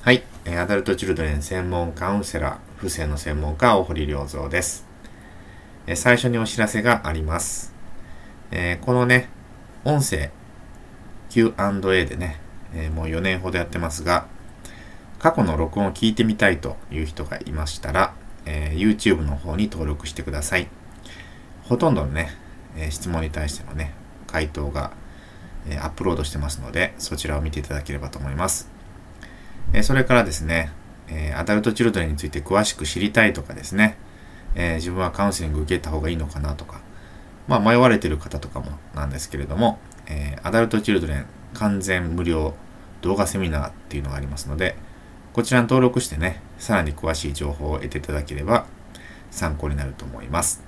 はい。アダルトチルドレン専門カウンセラー、不正の専門家、大堀良三です。最初にお知らせがあります。このね、音声 Q&A でね、もう4年ほどやってますが、過去の録音を聞いてみたいという人がいましたら、YouTube の方に登録してください。ほとんどのね、質問に対してのね、回答がアップロードしてますので、そちらを見ていただければと思います。えそれからですね、えアダルトチルドレンについて詳しく知りたいとかですね、え自分はカウンセリング受けた方がいいのかなとか、まあ迷われてる方とかもなんですけれども、えアダルトチルドレン完全無料動画セミナーっていうのがありますので、こちらに登録してね、さらに詳しい情報を得ていただければ参考になると思います。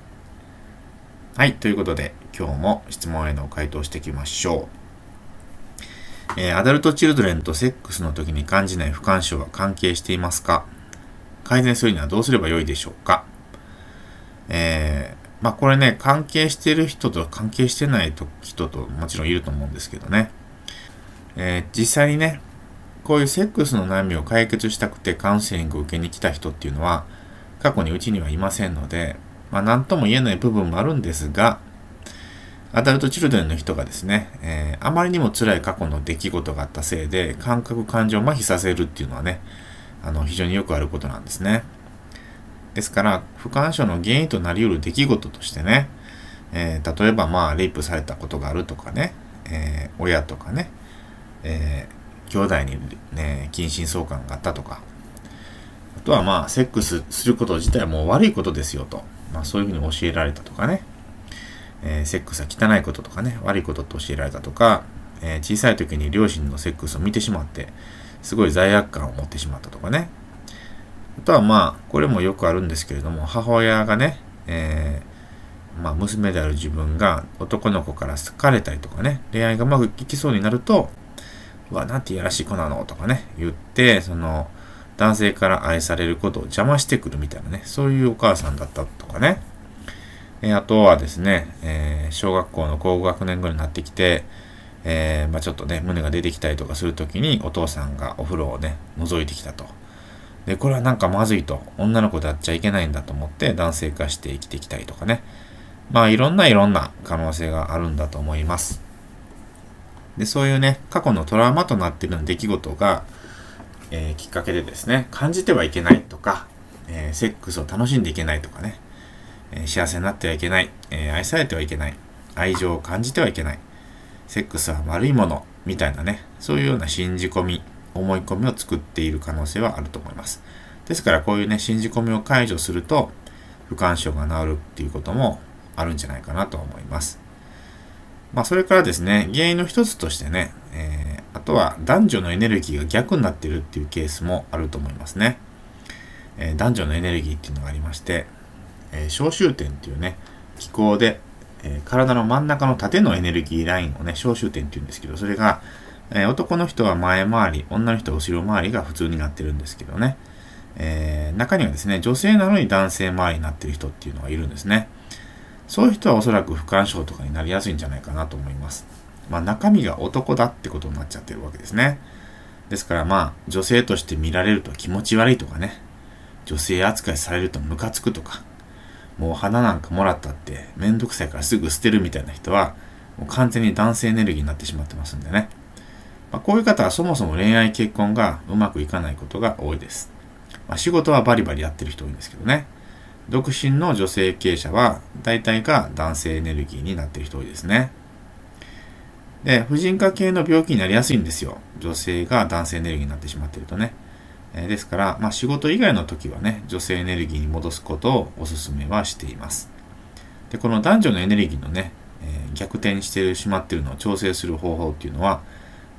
はい、ということで今日も質問への回答していきましょう。えー、アダルトチルドレンとセックスの時に感じない不干渉は関係していますか？改善するにはどうすればよいでしょうか？えー、まあこれね、関係してる人と関係してない人ともちろんいると思うんですけどね。えー、実際にね、こういうセックスの悩みを解決したくてカウンセリングを受けに来た人っていうのは、過去にうちにはいませんので、まあ何とも言えない部分もあるんですが、アダルトチルドレンの人がですね、えー、あまりにも辛い過去の出来事があったせいで、感覚感情を麻痺させるっていうのはね、あの、非常によくあることなんですね。ですから、不干渉の原因となり得る出来事としてね、えー、例えばまあ、レイプされたことがあるとかね、えー、親とかね、えー、兄弟にね、近親相関があったとか、あとはまあ、セックスすること自体も悪いことですよと、まあそういうふうに教えられたとかね、えー、セックスは汚いこととかね、悪いことと教えられたとか、えー、小さい時に両親のセックスを見てしまって、すごい罪悪感を持ってしまったとかね。あとはまあ、これもよくあるんですけれども、母親がね、えー、まあ、娘である自分が男の子から好かれたりとかね、恋愛がうまくいきそうになると、うわ、なんていやらしい子なのとかね、言って、その、男性から愛されることを邪魔してくるみたいなね、そういうお母さんだったとかね。えあとはですね、えー、小学校の高学年ぐらいになってきて、えー、まあ、ちょっとね、胸が出てきたりとかするときに、お父さんがお風呂をね、覗いてきたと。で、これはなんかまずいと。女の子であっちゃいけないんだと思って男性化して生きてきたりとかね。まあ、いろんないろんな可能性があるんだと思います。で、そういうね、過去のトラウマとなっている出来事が、えー、きっかけでですね、感じてはいけないとか、えセックスを楽しんでいけないとかね、え幸せになってはいけない、え愛されてはいけない、愛情を感じてはいけない、セックスは悪いもの、みたいなね、そういうような信じ込み、思い込みを作っている可能性はあると思います。ですからこういうね、信じ込みを解除すると、不干渉が治るっていうこともあるんじゃないかなと思います。まあそれからですね、原因の一つとしてね、えー、あとは男女のエネルギーが逆になってるっていうケースもあると思いますね。えー、男女のエネルギーっていうのがありまして、えー、小周点っていうね、気候で、えー、体の真ん中の縦のエネルギーラインをね、小周点って言うんですけど、それが、え、男の人は前回り、女の人は後ろ回りが普通になってるんですけどね、え、中にはですね、女性なのに男性回りになってる人っていうのがいるんですね。そういう人はおそらく不干渉とかになりやすいんじゃないかなと思います。まあ中身が男だってことになっちゃってるわけですね。ですからまあ女性として見られると気持ち悪いとかね、女性扱いされるとムカつくとか、もう花なんかもらったってめんどくさいからすぐ捨てるみたいな人は、もう完全に男性エネルギーになってしまってますんでね。まあ、こういう方はそもそも恋愛結婚がうまくいかないことが多いです。まあ、仕事はバリバリやってる人多いんですけどね。独身の女性経営者は大体が男性エネルギーになってる人多いですね。で、婦人科系の病気になりやすいんですよ。女性が男性エネルギーになってしまってるとね。えですから、まあ、仕事以外の時はね、女性エネルギーに戻すことをお勧めはしています。で、この男女のエネルギーのね、えー、逆転してしまっているのを調整する方法っていうのは、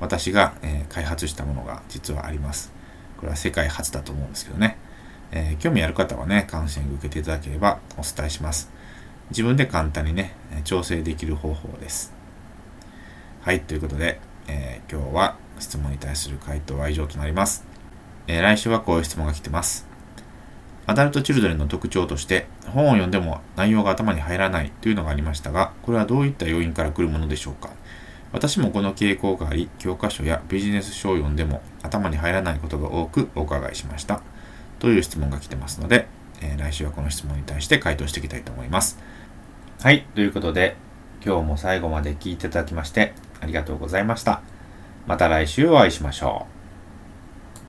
私が、えー、開発したものが実はあります。これは世界初だと思うんですけどね。えー、興味ある方はね、カウンセリング受けていただければお伝えします。自分で簡単にね、調整できる方法です。はい、ということで、え今日は質問に対する回答は以上となります。えー、来週はこういう質問が来てます。アダルトチルドレンの特徴として、本を読んでも内容が頭に入らないというのがありましたが、これはどういった要因から来るものでしょうか私もこの傾向があり、教科書やビジネス書を読んでも頭に入らないことが多くお伺いしました。という質問が来てますので、えー、来週はこの質問に対して回答していきたいと思います。はい、ということで、今日も最後まで聞いていただきましてありがとうございました。また来週お会いしましょう。